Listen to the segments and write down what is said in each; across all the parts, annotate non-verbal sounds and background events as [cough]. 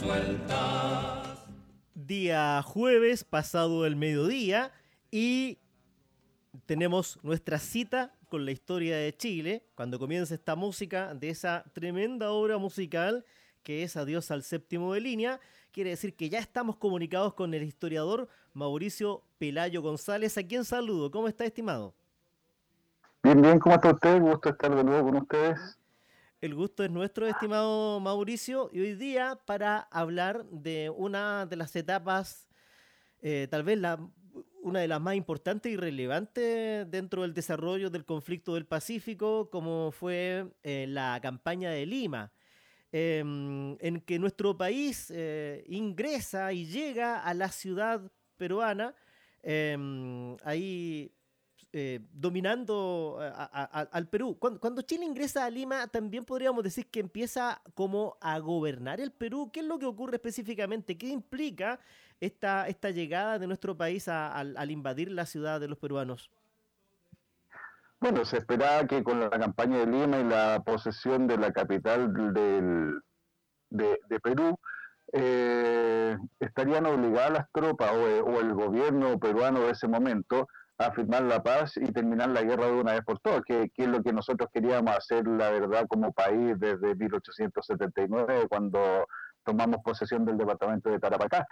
resueltas. Día jueves, pasado el mediodía, y tenemos nuestra cita con la historia de Chile, cuando comienza esta música de esa tremenda obra musical que es Adiós al séptimo de línea. Quiere decir que ya estamos comunicados con el historiador Mauricio Pelayo González, a quien saludo. ¿Cómo está, estimado? Bien, bien, ¿cómo está usted? Gusto estar de nuevo con ustedes. El gusto es nuestro, estimado Mauricio, y hoy día para hablar de una de las etapas, eh, tal vez la, una de las más importantes y relevantes dentro del desarrollo del conflicto del Pacífico, como fue eh, la campaña de Lima, em, en que nuestro país eh, ingresa y llega a la ciudad peruana, em, ahí eh, dominando al Perú. Cuando, Chile ingresa a Lima, también podríamos decir que empieza como a gobernar el Perú. ¿Qué es lo que ocurre específicamente? ¿Qué implica esta, esta llegada de nuestro país al invadir la ciudad de los peruanos? Bueno, se esperaba que con la campaña de Lima y la posesión de la capital del, de, Perú, eh, estarían obligadas las tropas o, el gobierno peruano de ese momento a firmar la paz y terminar la guerra de una vez por todas, que, que, es lo que nosotros queríamos hacer, la verdad, como país desde 1879, cuando tomamos posesión del departamento de Tarapacá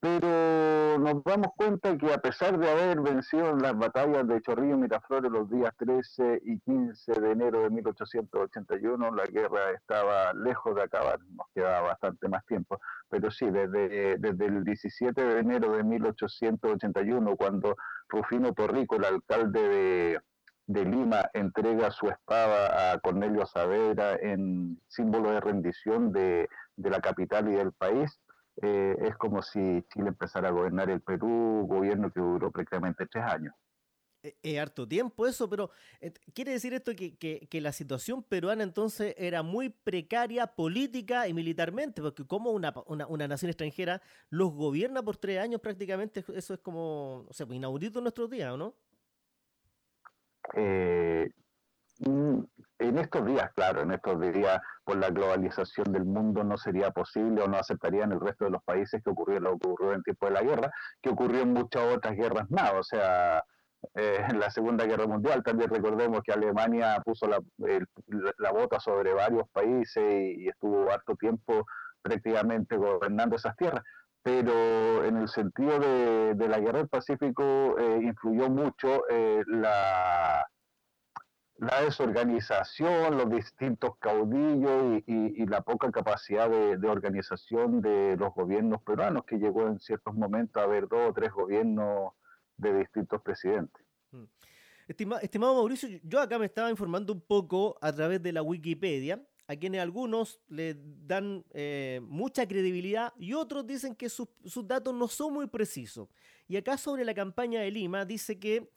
pero nos damos cuenta que a pesar de haber vencido en las batallas de Chorrillo y Miraflores los días 13 y 15 de enero de 1881, la guerra estaba lejos de acabar, nos quedaba bastante más tiempo, pero sí, desde, desde el 17 de enero de 1881, cuando Rufino Torrico, el alcalde de, de Lima, entrega su espada a Cornelio Saavedra en símbolo de rendición de, de la capital y del país, eh, es como si Chile empezara a gobernar el Perú, gobierno que duró prácticamente tres años. Es eh, eh, harto tiempo eso, pero ¿quiere decir esto que, que, la situación peruana entonces era muy precaria política y militarmente? Porque como una, una, una, nación extranjera los gobierna por tres años prácticamente, eso es como, o sea, pues, inaudito en nuestros días, ¿o no? Eh, Mm, en estos días, claro, en estos días, por la globalización del mundo no sería posible o no aceptarían el resto de los países que ocurrió lo que ocurrió en tiempo de la guerra, que ocurrió en muchas otras guerras más. O sea, eh, en la Segunda Guerra Mundial también recordemos que Alemania puso la, la bota sobre varios países y, estuvo harto tiempo prácticamente gobernando esas tierras pero en el sentido de, de la guerra del Pacífico eh, influyó mucho eh, la, la desorganización, los distintos caudillos y, la poca capacidad de, organización de los gobiernos peruanos, que llegó en ciertos momentos a haber dos o tres gobiernos de distintos presidentes. Mm. estimado Mauricio, yo acá me estaba informando un poco a través de la Wikipedia, a quienes algunos le dan eh, mucha credibilidad y otros dicen que sus datos no son muy precisos. Y acá sobre la campaña de Lima dice que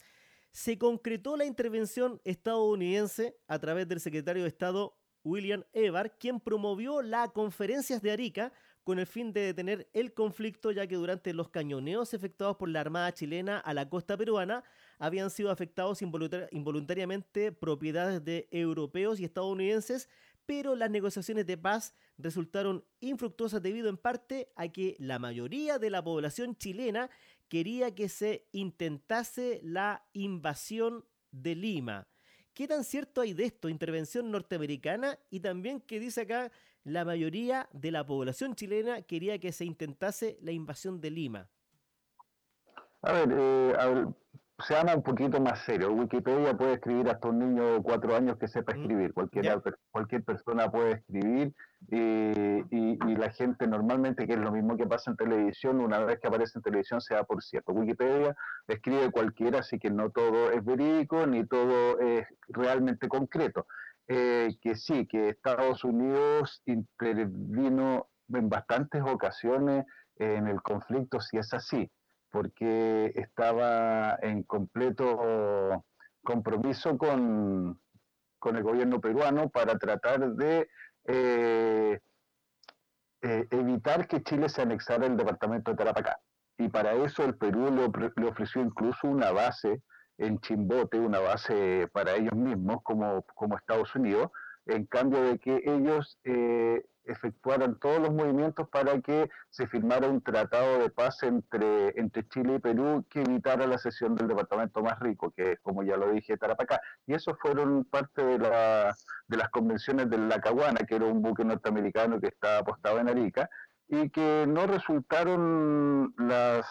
se concretó la intervención estadounidense a través del secretario de Estado William Evar, quien promovió las conferencias de Arica con el fin de detener el conflicto, ya que durante los cañoneos efectuados por la Armada chilena a la costa peruana habían sido afectados involuntariamente propiedades de europeos y estadounidenses, pero las negociaciones de paz resultaron infructuosas debido en parte a que la mayoría de la población chilena quería que se intentase la invasión de Lima. ¿Qué tan cierto hay de esto? Intervención norteamericana y también que dice acá la mayoría de la población chilena quería que se intentase la invasión de Lima. A ver, eh, a se llama un poquito más serio. Wikipedia puede escribir hasta un niño de cuatro años que sepa mm, escribir. Cualquier, cualquier persona puede escribir y, y, la gente normalmente, que es lo mismo que pasa en televisión, una vez que aparece en televisión se da por cierto. Wikipedia escribe cualquiera, así que no todo es verídico ni todo es realmente concreto. Eh, que sí, que Estados Unidos intervino en bastantes ocasiones en el conflicto, si es así porque estaba en completo compromiso con, el gobierno peruano para tratar de eh, eh, evitar que Chile se anexara el departamento de Tarapacá. Y para eso el Perú le, ofreció incluso una base en Chimbote, una base para ellos mismos como, como Estados Unidos, en cambio de que ellos eh, efectuaran todos los movimientos para que se firmara un tratado de paz entre, entre Chile y Perú que evitara la cesión del departamento más rico, que es, como ya lo dije, Tarapacá. Y eso fueron parte de, la, de las convenciones del Lacahuana, que era un buque norteamericano que estaba apostado en Arica, y que no resultaron las,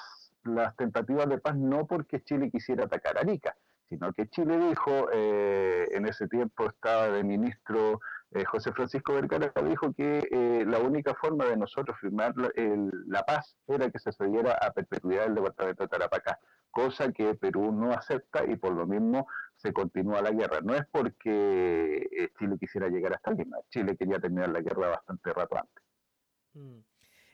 las tentativas de paz no porque Chile quisiera atacar Arica, sino que Chile dijo, eh, en ese tiempo estaba de ministro eh, José Francisco Vergara, dijo que eh, la única forma de nosotros firmar la paz era que se cediera a perpetuidad del departamento de Tarapacá, cosa que Perú no acepta y por lo mismo se continúa la guerra. No es porque Chile quisiera llegar hasta Lima, Chile quería terminar la guerra bastante rato antes. Mm.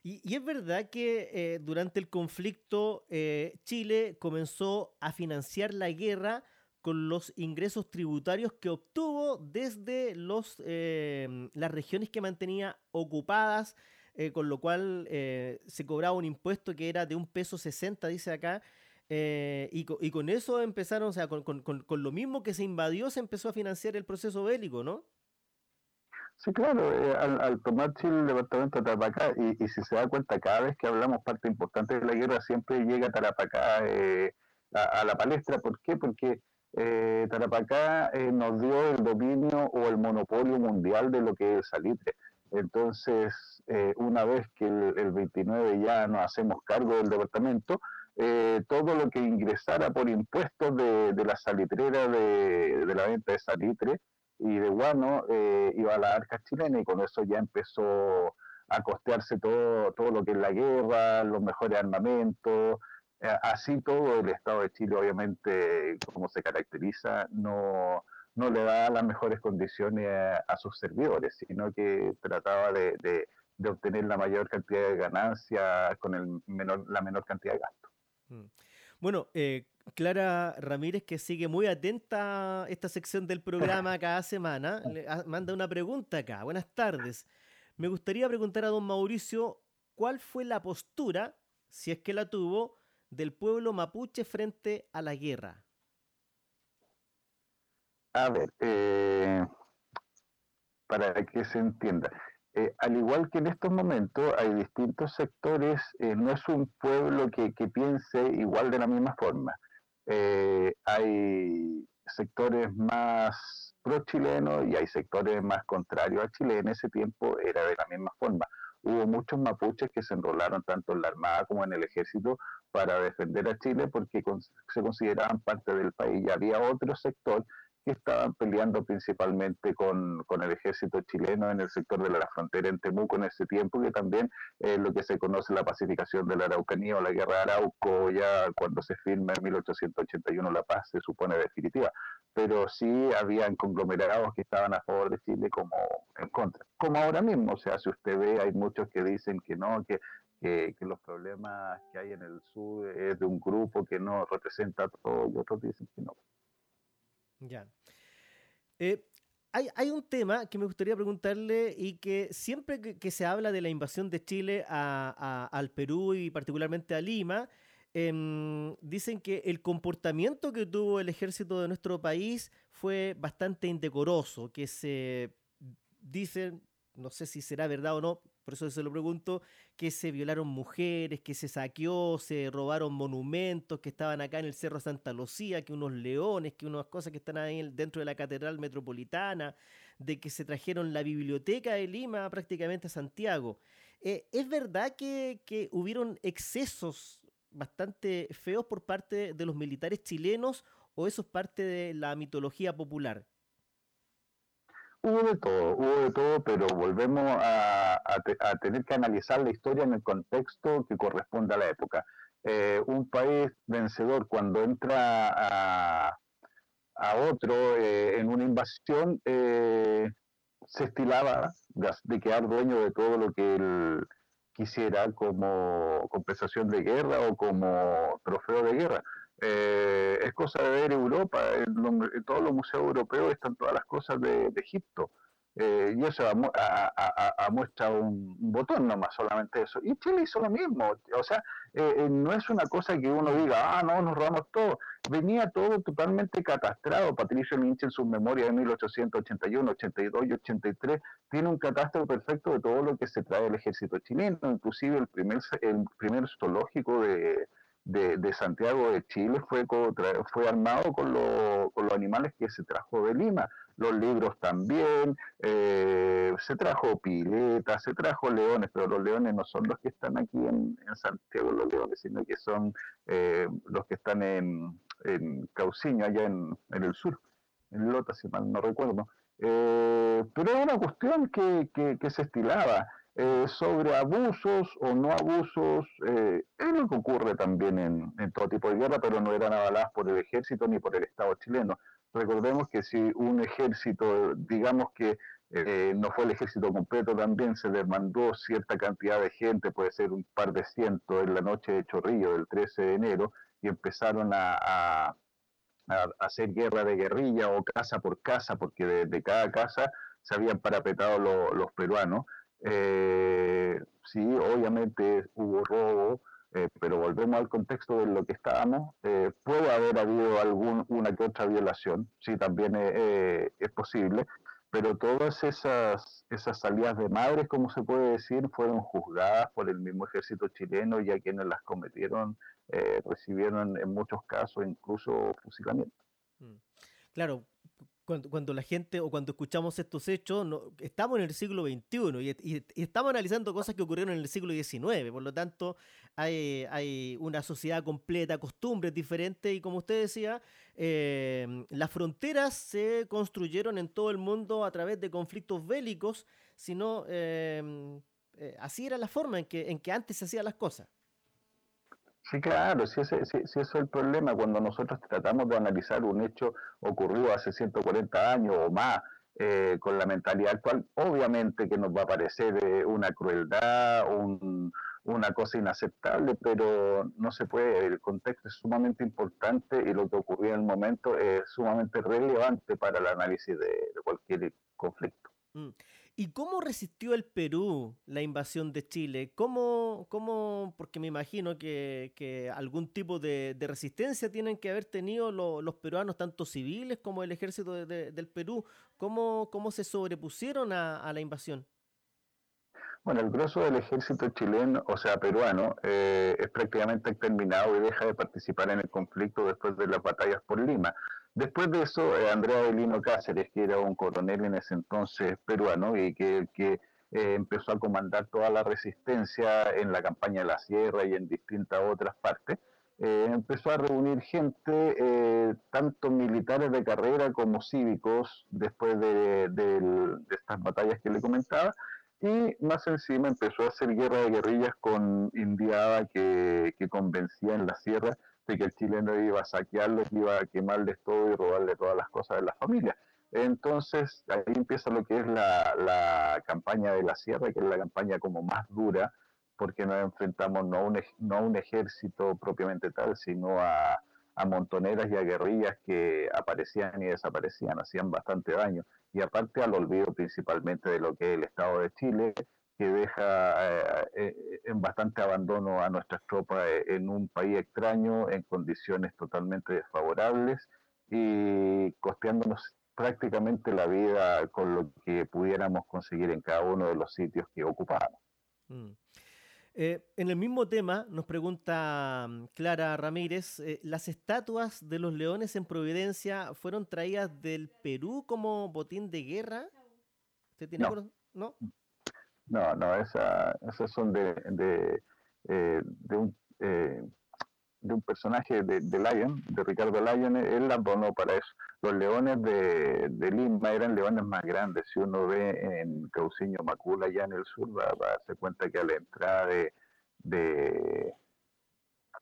Y, es verdad que eh, durante el conflicto eh, Chile comenzó a financiar la guerra con los ingresos tributarios que obtuvo desde los, eh, las regiones que mantenía ocupadas, con lo cual se cobraba un impuesto que era de un peso 60, dice acá, y, con eso empezaron, o sea, con, con, lo mismo que se invadió, se empezó a financiar el proceso bélico, ¿no? Sí, claro, eh, al, tomar Chile el departamento de Tarapacá, y, y, si se da cuenta, cada vez que hablamos parte importante de la guerra, siempre llega Tarapacá eh, a, la palestra. ¿Por qué? Porque eh, Tarapacá eh, nos dio el dominio o el monopolio mundial de lo que es salitre. Entonces, una vez que el, 29 ya nos hacemos cargo del departamento, todo lo que ingresara por impuestos de, la salitrera de, la venta de salitre, y de guano eh, iba a la arca chilena y con eso ya empezó a costearse todo, todo lo que es la guerra, los mejores armamentos, eh, así todo el Estado de Chile obviamente como se caracteriza no, no le da las mejores condiciones a, sus servidores, sino que trataba de, de, obtener la mayor cantidad de ganancias con el menor, la menor cantidad de gasto. Mm. Bueno, eh, Clara Ramírez, que sigue muy atenta a esta sección del programa [laughs] cada semana, le manda una pregunta acá. Buenas tardes. Me gustaría preguntar a don Mauricio cuál fue la postura, si es que la tuvo, del pueblo mapuche frente a la guerra. A ver, eh, para que se entienda. Eh, al igual que en estos momentos hay distintos sectores, eh, no es un pueblo que, piense igual de la misma forma. Eh, hay sectores más pro-chilenos y hay sectores más contrarios a Chile. En ese tiempo era de la misma forma. Hubo muchos mapuches que se enrolaron tanto en la Armada como en el Ejército para defender a Chile porque se consideraban parte del país. Y había otro sector que estaban peleando principalmente con, el ejército chileno en el sector de la frontera en Temuco en ese tiempo, que también es lo que se conoce la pacificación de la Araucanía o la guerra de Arauco, ya cuando se firma en 1881 la paz se supone definitiva. Pero sí habían conglomerados que estaban a favor de Chile como en contra. Como ahora mismo, o sea, si usted ve, hay muchos que dicen que no, que que, los problemas que hay en el sur es de un grupo que no representa todo y otros dicen que no. Ya. Eh, hay, un tema que me gustaría preguntarle y que siempre que, se habla de la invasión de Chile al Perú y particularmente a Lima, em, dicen que el comportamiento que tuvo el ejército de nuestro país fue bastante indecoroso, que se dicen, no sé si será verdad o no, por eso se lo pregunto, que se violaron mujeres, que se saqueó, se robaron monumentos que estaban acá en el Cerro Santa Lucía, que unos leones, que unas cosas que están ahí dentro de la Catedral Metropolitana, de que se trajeron la biblioteca de Lima prácticamente a Santiago. Eh, ¿Es verdad que, que hubieron excesos bastante feos por parte de los militares chilenos o eso es parte de la mitología popular? Hubo de todo, hubo de todo, pero volvemos a, tener que analizar la historia en el contexto que corresponde a la época. Eh, un país vencedor cuando entra a, otro eh, en una invasión eh, se estilaba de, quedar dueño de todo lo que él quisiera como compensación de guerra o como trofeo de guerra. Eh, es cosa de ver Europa, en, todos los museos europeos están todas las cosas de, Egipto. Eh, y eso a, muestra un, botón nomás, solamente eso. Y Chile hizo lo mismo, o sea, eh, eh, no es una cosa que uno diga, ah, no, nos robamos todo. Venía todo totalmente catastrado. Patricio Lynch en su memoria de 1881, 82 y 83 tiene un catastro perfecto de todo lo que se trae del ejército chileno, inclusive el primer, el primer zoológico de, de, Santiago de Chile fue, fue armado con, con los animales que se trajo de Lima los libros también, eh, se trajo piletas, se trajo leones, pero los leones no son los que están aquí en, Santiago, los leones, sino que son eh, los que están en, en Cauciño, allá en, el sur, en Lota, si mal no recuerdo. Eh, pero era una cuestión que, que, se estilaba. Sobre abusos o no abusos, es lo que ocurre también en, en, todo tipo de guerra, pero no eran avaladas por el ejército ni por el Estado chileno. Recordemos que si un ejército, digamos que eh, no fue el ejército completo, también se demandó cierta cantidad de gente, puede ser un par de cientos, en la noche de Chorrillo del 13 de enero, y empezaron a, hacer guerra de guerrilla o casa por casa, porque de, cada casa se habían parapetado los peruanos. Eh, sí, obviamente hubo robo, eh, pero volvemos al contexto de lo que estábamos, eh, puede haber habido alguna que otra violación, sí, también eh, es posible, pero todas esas, esas salidas de madres, como se puede decir, fueron juzgadas por el mismo ejército chileno y a quienes las cometieron recibieron en muchos casos incluso fusilamiento. Mm. Claro, cuando, la gente o cuando escuchamos estos hechos, estamos en el siglo XXI y, estamos analizando cosas que ocurrieron en el siglo XIX. Por lo tanto, hay, hay una sociedad completa, costumbres diferentes y como usted decía, eh, las fronteras se construyeron en todo el mundo a través de conflictos bélicos, sino eh, eh, así era la forma en que antes se hacían las cosas. Sí, claro, si ese, si, es el problema cuando nosotros tratamos de analizar un hecho ocurrido hace 140 años o más eh, con la mentalidad actual, obviamente que nos va a parecer eh, una crueldad, una cosa inaceptable, pero no se puede, el contexto es sumamente importante y lo que ocurrió en el momento es sumamente relevante para el análisis de, cualquier conflicto. Mm. ¿Y cómo resistió el Perú la invasión de Chile? ¿Cómo, cómo porque me imagino que, algún tipo de, resistencia tienen que haber tenido los peruanos, tanto civiles como el ejército del Perú. ¿Cómo, ¿Cómo se sobrepusieron a, la invasión? Bueno, el grueso del ejército chileno, o sea, peruano, eh, es prácticamente exterminado y deja de participar en el conflicto después de las batallas por Lima. Después de eso, eh, Andrea Belino Cáceres, que era un coronel en ese entonces peruano y que, eh, empezó a comandar toda la resistencia en la campaña de la Sierra y en distintas otras partes, eh, empezó a reunir gente, tanto militares de carrera como cívicos, después de, estas batallas que le comentaba, y más encima empezó a hacer guerra de guerrillas con Indiada que convencía en la sierra de que el chileno iba a saquearlos, iba a quemarles todo y robarle todas las cosas de la familia. Entonces ahí empieza lo que es la, campaña de la sierra, que es la campaña como más dura, porque nos enfrentamos no a un, no un ejército propiamente tal, sino a, a montoneras y a guerrillas que aparecían y desaparecían, hacían bastante daño. Y aparte al olvido principalmente de lo que es el Estado de Chile, que deja eh, eh, en bastante abandono a nuestras tropas eh, en un país extraño, en condiciones totalmente desfavorables y costeándonos prácticamente la vida con lo que pudiéramos conseguir en cada uno de los sitios que ocupábamos. Mm. en el mismo tema nos pregunta mm, Clara Ramírez, ¿las estatuas de los leones en Providencia fueron traídas del Perú como botín de guerra? ¿Usted tiene no. ¿No? No, no, esa, esas son de, de, eh, de, un, eh, de un personaje de, de, Lion, de Ricardo Lyon, él las donó para eso. Los leones de, Lima eran leones más grandes. Si uno ve en Cauciño Macula, allá en el sur, va, a darse cuenta que a la entrada de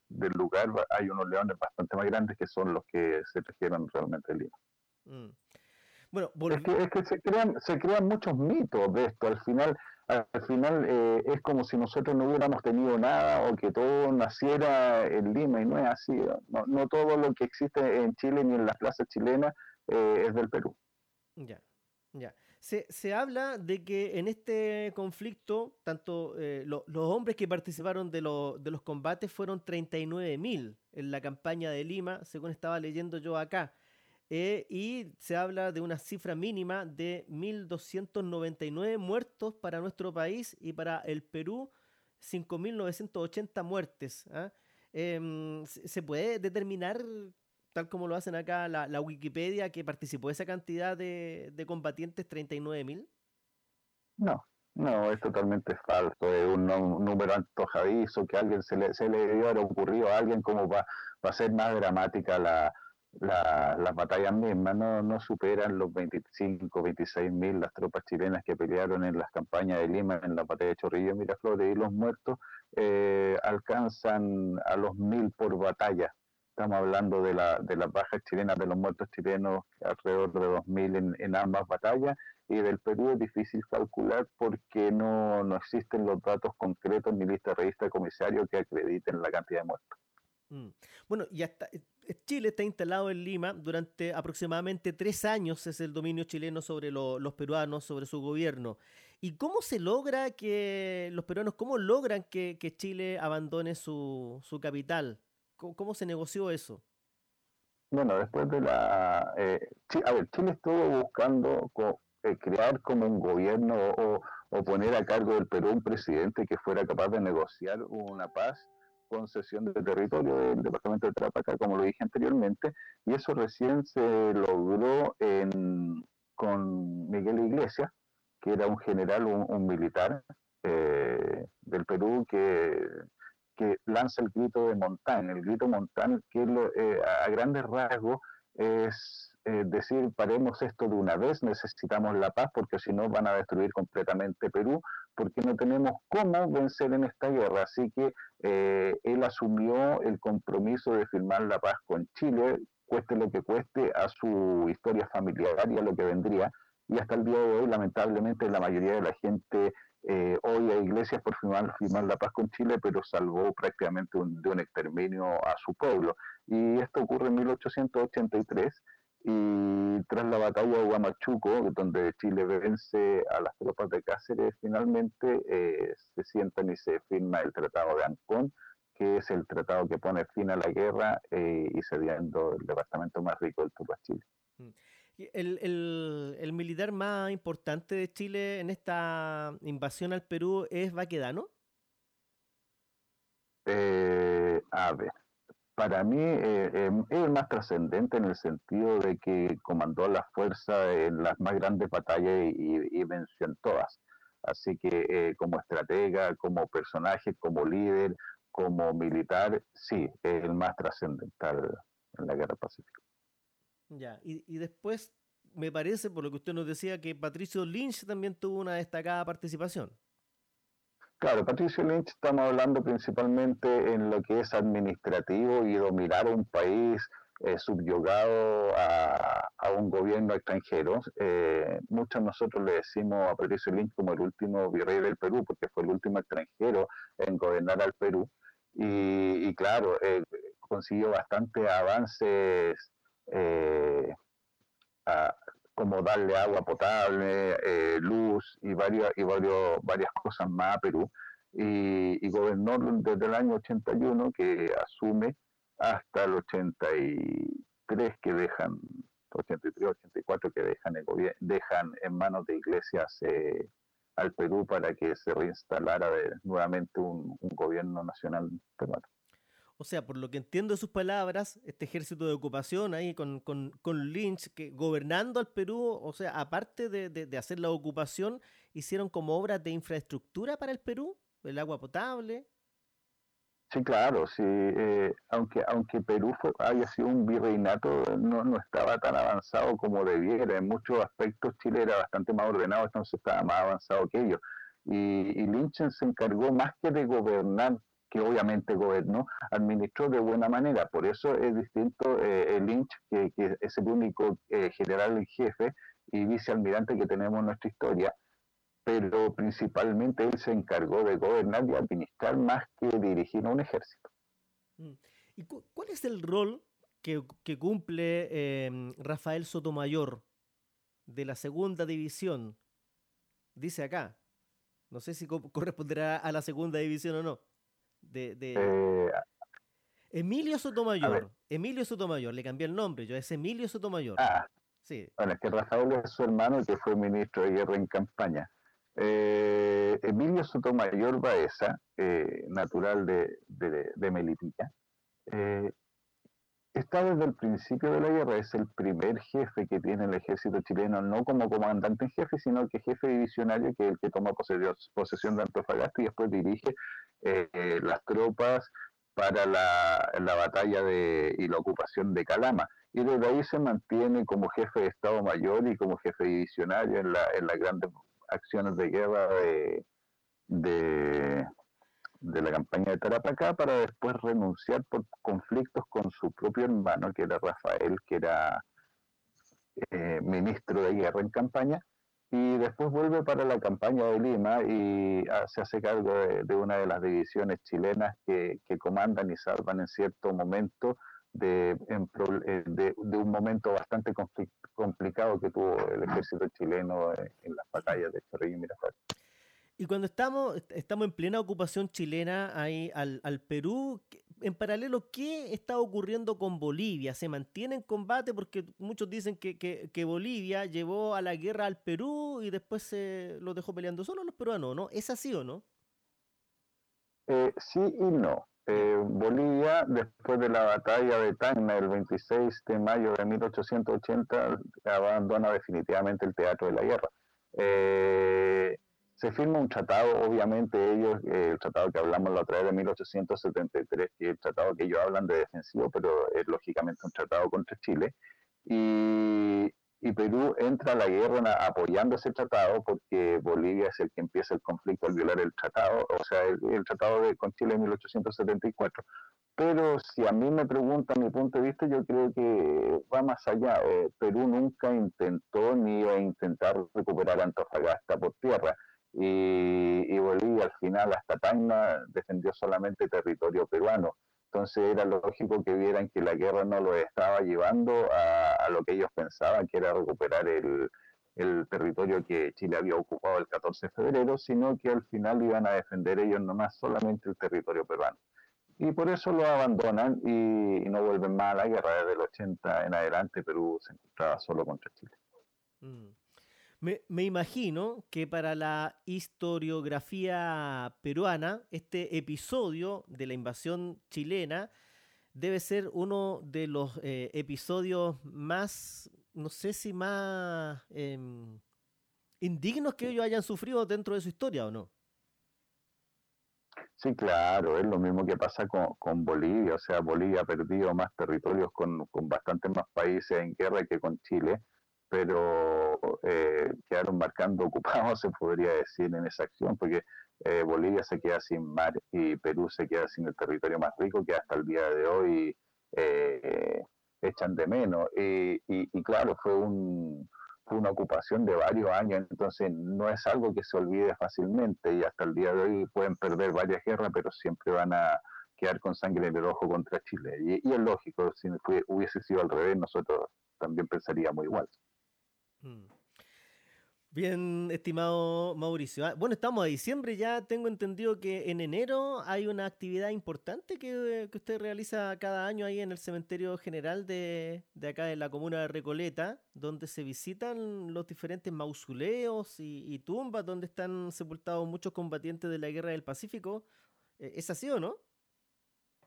del lugar hay unos leones bastante más grandes que son los que se trajeron realmente de Lima. Mm. Bueno, es que, es que se, crean, se crean muchos mitos de esto. Al final, al final eh, es como si nosotros no hubiéramos tenido nada o que todo naciera en Lima y no es así. No, no todo lo que existe en Chile ni en las plazas chilenas eh, es del Perú. Ya, ya. Se, habla de que en este conflicto, tanto eh, los hombres que participaron de, de los combates fueron 39.000 en la campaña de Lima, según estaba leyendo yo acá. Eh, y se habla de una cifra mínima de 1.299 muertos para nuestro país y para el Perú 5.980 muertes. ¿ah? Em, ¿Se puede determinar tal como lo hacen acá la, Wikipedia, que participó esa cantidad de, de combatientes, 39.000? No, no, es totalmente falso, es un, número antojadizo que alguien se le, se le debió haber ocurrido a alguien como para a ser más dramática la, la, las batallas mismas, no, no superan los 25, 26 mil las tropas chilenas que pelearon en las campañas de Lima, en la batalla de Chorrillo, Miraflores, y los muertos eh, alcanzan a los mil por batalla. Estamos hablando de, la, de las bajas chilenas, de los muertos chilenos, alrededor de 2.000 en, en ambas batallas, y del Perú es difícil calcular porque no, no existen los datos concretos ni lista revista de comisario que acrediten la cantidad de muertos. Mm. Bueno, y hasta eh, Chile está instalado en Lima durante aproximadamente tres años, es el dominio chileno sobre los peruanos, sobre su gobierno. ¿Y cómo se logra que los peruanos, cómo logran que, que Chile abandone su, su capital? ¿Cómo, se negoció eso? Bueno, después de la... Eh, a ver, Chile estuvo buscando eh, crear como un gobierno o, poner a cargo del Perú un presidente que fuera capaz de negociar una paz concesión de territorio del departamento de Trapaca, como lo dije anteriormente, y eso recién se logró con Miguel Iglesias, que era un general, un, militar eh, del Perú que que lanza el grito de Montán. El grito Montán, que eh, a grandes rasgos es eh, decir, paremos esto de una vez, necesitamos la paz porque si no van a destruir completamente Perú, porque no tenemos cómo vencer en esta guerra. Así que eh, él asumió el compromiso de firmar la paz con Chile, cueste lo que cueste, a su historia familiar y a lo que vendría. Y hasta el día de hoy, lamentablemente, la mayoría de la gente eh, hoy a Iglesias por firmar, firmar la paz con Chile, pero salvó prácticamente de un exterminio a su pueblo. Y esto ocurre en 1883 y tras la batalla de Huamachuco, donde Chile vence a las tropas de Cáceres, finalmente eh, se sientan y se firma el Tratado de Ancón, que es el tratado que pone fin a la guerra eh, y cediendo el departamento más rico del Perú a Chile. Mm. El, el, militar más importante de Chile en esta invasión al Perú es Baquedano? Eh, a ver, para mí eh, em, es el más trascendente en el sentido de que comandó la fuerza en las más grandes batallas y, venció en todas. Así que eh, como estratega, como personaje, como líder, como militar, sí, es el más trascendental en la guerra pacífica. Ya, y, después me parece, por lo que usted nos decía, que Patricio Lynch también tuvo una destacada participación. Claro, Patricio Lynch estamos hablando principalmente en lo que es administrativo y dominar un país eh, subyugado a, un gobierno extranjero. Eh, muchos de nosotros le decimos a Patricio Lynch como el último virrey del Perú, porque fue el último extranjero en gobernar al Perú. Y, claro, eh, consiguió bastantes avances eh, como darle agua potable, eh, luz y, varias, y varios, varias cosas más a Perú. Y, gobernó desde el año 81 que asume hasta el 83 que dejan, 83, 84 que dejan, el dejan en manos de iglesias eh, al Perú para que se reinstalara nuevamente un, un gobierno nacional peruano. O sea, por lo que entiendo de sus palabras, este ejército de ocupación ahí con, Lynch, que gobernando al Perú, o sea, aparte de, hacer la ocupación, hicieron como obras de infraestructura para el Perú, el agua potable. Sí, claro, sí. Eh, aunque aunque Perú haya sido un virreinato, no, no estaba tan avanzado como debiera. En muchos aspectos Chile era bastante más ordenado, entonces estaba más avanzado que ellos. Y, y Lynch se encargó más que de gobernar que obviamente gobernó, administró de buena manera. Por eso es distinto eh, el Lynch, que, es el único eh, general en jefe y vicealmirante que tenemos en nuestra historia, pero principalmente él se encargó de gobernar y administrar más que dirigir a un ejército. Mm. ¿Y cuál es el rol que, cumple em, Rafael Sotomayor de la segunda división, dice acá, no sé si corresponderá a la segunda división o no, de, eh, Emilio Sotomayor, Emilio Sotomayor, le cambié el nombre, yo es Emilio Sotomayor. Ah, sí. Bueno, es que Rafael es su hermano que fue ministro de guerra en campaña. Eh, Emilio Sotomayor Baeza, eh, natural de, de, Melipilla, eh, está desde el principio de la guerra, es el primer jefe que tiene el ejército chileno, no como comandante en jefe, sino que jefe divisionario, que es el que toma posesión de Antofagasta y después dirige las tropas para la, la batalla de, y la ocupación de Calama. Y desde ahí se mantiene como jefe de Estado Mayor y como jefe divisionario en, la, en las grandes acciones de guerra de, de, la campaña de Tarapacá para después renunciar por conflictos con su propio hermano, que era Rafael, que era eh, ministro de guerra en campaña, y después vuelve para la campaña de Lima y se hace cargo de, una de las divisiones chilenas que, comandan y salvan en cierto momento de, eh, de, un momento bastante complicado que tuvo el ejército chileno en las batallas de Chorrillo y. Y cuando estamos, estamos en plena ocupación chilena ahí al, Perú, en paralelo, ¿qué está ocurriendo con Bolivia? ¿Se mantiene en combate? Porque muchos dicen que, que, Bolivia llevó a la guerra al Perú y después se los dejó peleando solo los peruanos, ¿no? ¿Es así o no? Eh, sí y no. Eh, Bolivia, después de la batalla de Tacna el 26 de mayo de 1880, abandona definitivamente el teatro de la guerra. Eh, se firma un tratado, obviamente ellos, eh, el tratado que hablamos la otra vez de 1873, que es el tratado que ellos hablan de defensivo, pero es lógicamente un tratado contra Chile, y, Perú entra a la guerra apoyando ese tratado porque Bolivia es el que empieza el conflicto al violar el tratado, o sea, el, tratado de, con Chile en 1874. Pero si a mí me preguntan mi punto de vista, yo creo que va más allá. Eh, Perú nunca intentó ni iba a intentar recuperar Antofagasta por tierra y, Bolivia al final hasta Tacna defendió solamente territorio peruano. Entonces era lógico que vieran que la guerra no lo estaba llevando a, lo que ellos pensaban, que era recuperar el, territorio que Chile había ocupado el 14 de febrero, sino que al final iban a defender ellos nomás solamente el territorio peruano. Y por eso lo abandonan y, no vuelven más a la guerra. Desde el 80 en adelante Perú se encontraba solo contra Chile. Mm. Me, imagino que para la historiografía peruana, este episodio de la invasión chilena debe ser uno de los eh, episodios más, no sé si más em, indignos que ellos hayan sufrido dentro de su historia o no. Sí, claro, es lo mismo que pasa con, Bolivia, o sea, Bolivia ha perdido más territorios con, con bastantes más países en guerra que con Chile pero eh, quedaron marcando [laughs] ocupados, se podría decir, en esa acción, porque eh, Bolivia se queda sin mar y Perú se queda sin el territorio más rico que hasta el día de hoy eh, echan de menos. Y, claro, fue una ocupación de varios años, entonces no es algo que se olvide fácilmente y hasta el día de hoy pueden perder varias guerras, pero siempre van a quedar con sangre en el ojo contra Chile. Y, es lógico, si hubiese sido al revés, nosotros también pensaríamos igual. Mm. Bien, estimado Mauricio. Ah, bueno, estamos a diciembre ya. Tengo entendido que en enero hay una actividad importante que, usted realiza cada año ahí en el Cementerio General de, acá de la comuna de Recoleta, donde se visitan los diferentes mausoleos y, tumbas donde están sepultados muchos combatientes de la Guerra del Pacífico. Eh, ¿Es así o no?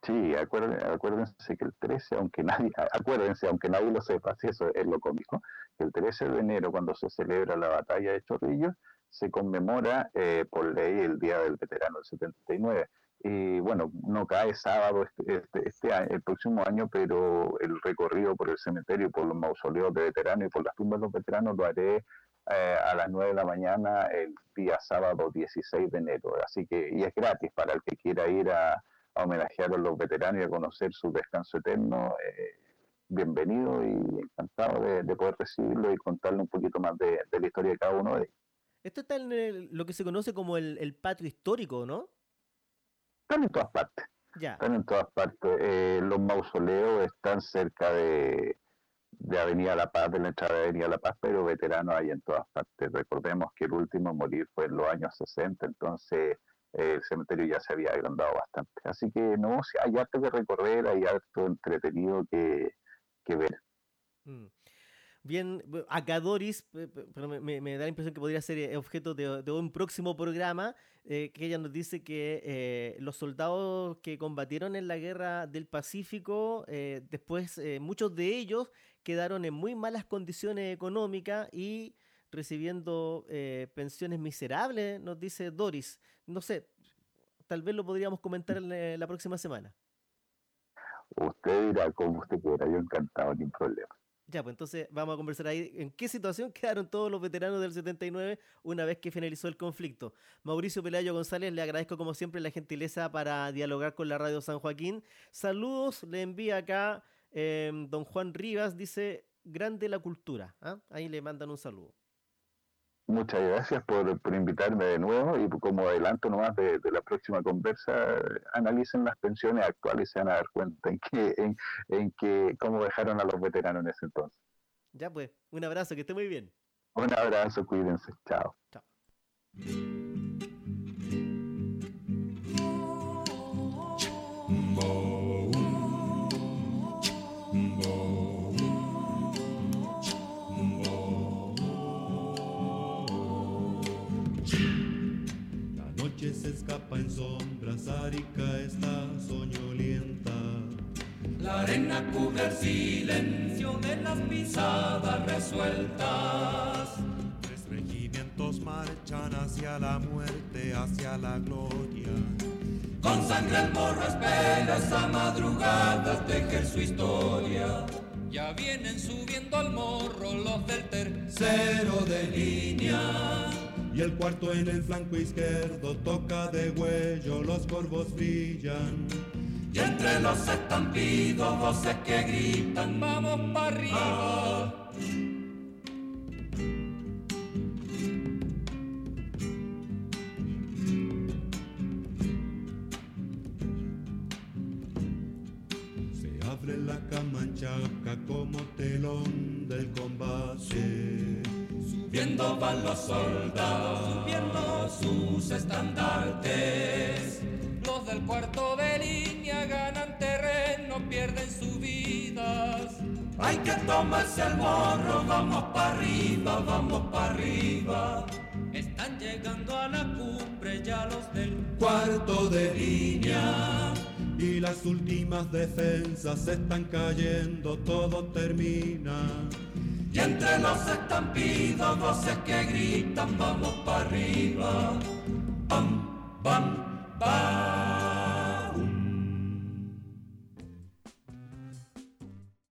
Sí, acuérdense, que el 13, aunque nadie, acuérdense, aunque nadie lo sepa, si eso es lo cómico, el 13 de enero, cuando se celebra la batalla de Chorrillos, se conmemora eh, por ley el Día del Veterano, el 79. Y bueno, no cae sábado este, este, este el próximo año, pero el recorrido por el cementerio, por los mausoleos de veteranos y por las tumbas de los veteranos lo haré eh, a las 9 de la mañana el día sábado 16 de enero. Así que, y es gratis para el que quiera ir a, a homenajear a los veteranos y a conocer su descanso eterno. Eh, bienvenido y encantado de, poder recibirlo y contarle un poquito más de, la historia de cada uno de ellos. Esto está en lo que se conoce como el, patio histórico, ¿no? Están en todas partes. Ya. Están en todas partes. Eh, los mausoleos están cerca de, de Avenida La Paz, de la entrada de Avenida La Paz, pero veteranos hay en todas partes. Recordemos que el último en morir fue en los años 60, entonces el cementerio ya se había agrandado bastante. Así que no, hay harto que recorrer, hay harto entretenido que, ver. Mm. Bien, acá Doris, pero me, da la impresión que podría ser eh, objeto de, un próximo programa, eh, que ella nos dice que los soldados que combatieron en la guerra del Pacífico, después muchos de ellos quedaron en muy malas condiciones económicas y recibiendo pensiones miserables, nos dice Doris no sé, tal vez lo podríamos comentar en la próxima semana. Usted dirá como usted quiera, yo encantado, ni problema. Ya, pues entonces vamos a conversar ahí en qué situación [laughs] quedaron todos los veteranos del 79 una vez que finalizó el conflicto. Mauricio Pelayo González, le agradezco como siempre la gentileza para dialogar con la radio San Joaquín. Saludos, le envía acá em, don Juan Rivas, dice, grande la cultura. ¿ah? Ahí le mandan un saludo. Muchas gracias por, invitarme de nuevo y como adelanto nomás de, de, la próxima conversa, analicen las pensiones actuales y se van a dar cuenta en que, en, en que cómo dejaron a los veteranos en ese entonces. Ya pues, un abrazo, que esté muy bien. Un abrazo, cuídense, chao. Chao. La gloria. Con sangre el morro espera esa madrugada tejer su historia. Ya vienen subiendo al morro los del tercero de línea y el cuarto en el flanco izquierdo toca de huello, los corvos brillan. Y entre los estampidos voces que gritan, vamos para arriba. Se abre la camanchaca como telón del combate Subiendo van los soldados, subiendo sus estandartes. Los del cuarto de línea ganan terreno, pierden sus vidas. Hay que tomarse el morro, vamos para arriba, vamos para arriba. Están llegando a la cumbre ya los del cuarto de línea y las últimas defensas están cayendo, todo termina. Y entre los estampidos, voces que gritan, vamos para arriba. Pam, pam, pam.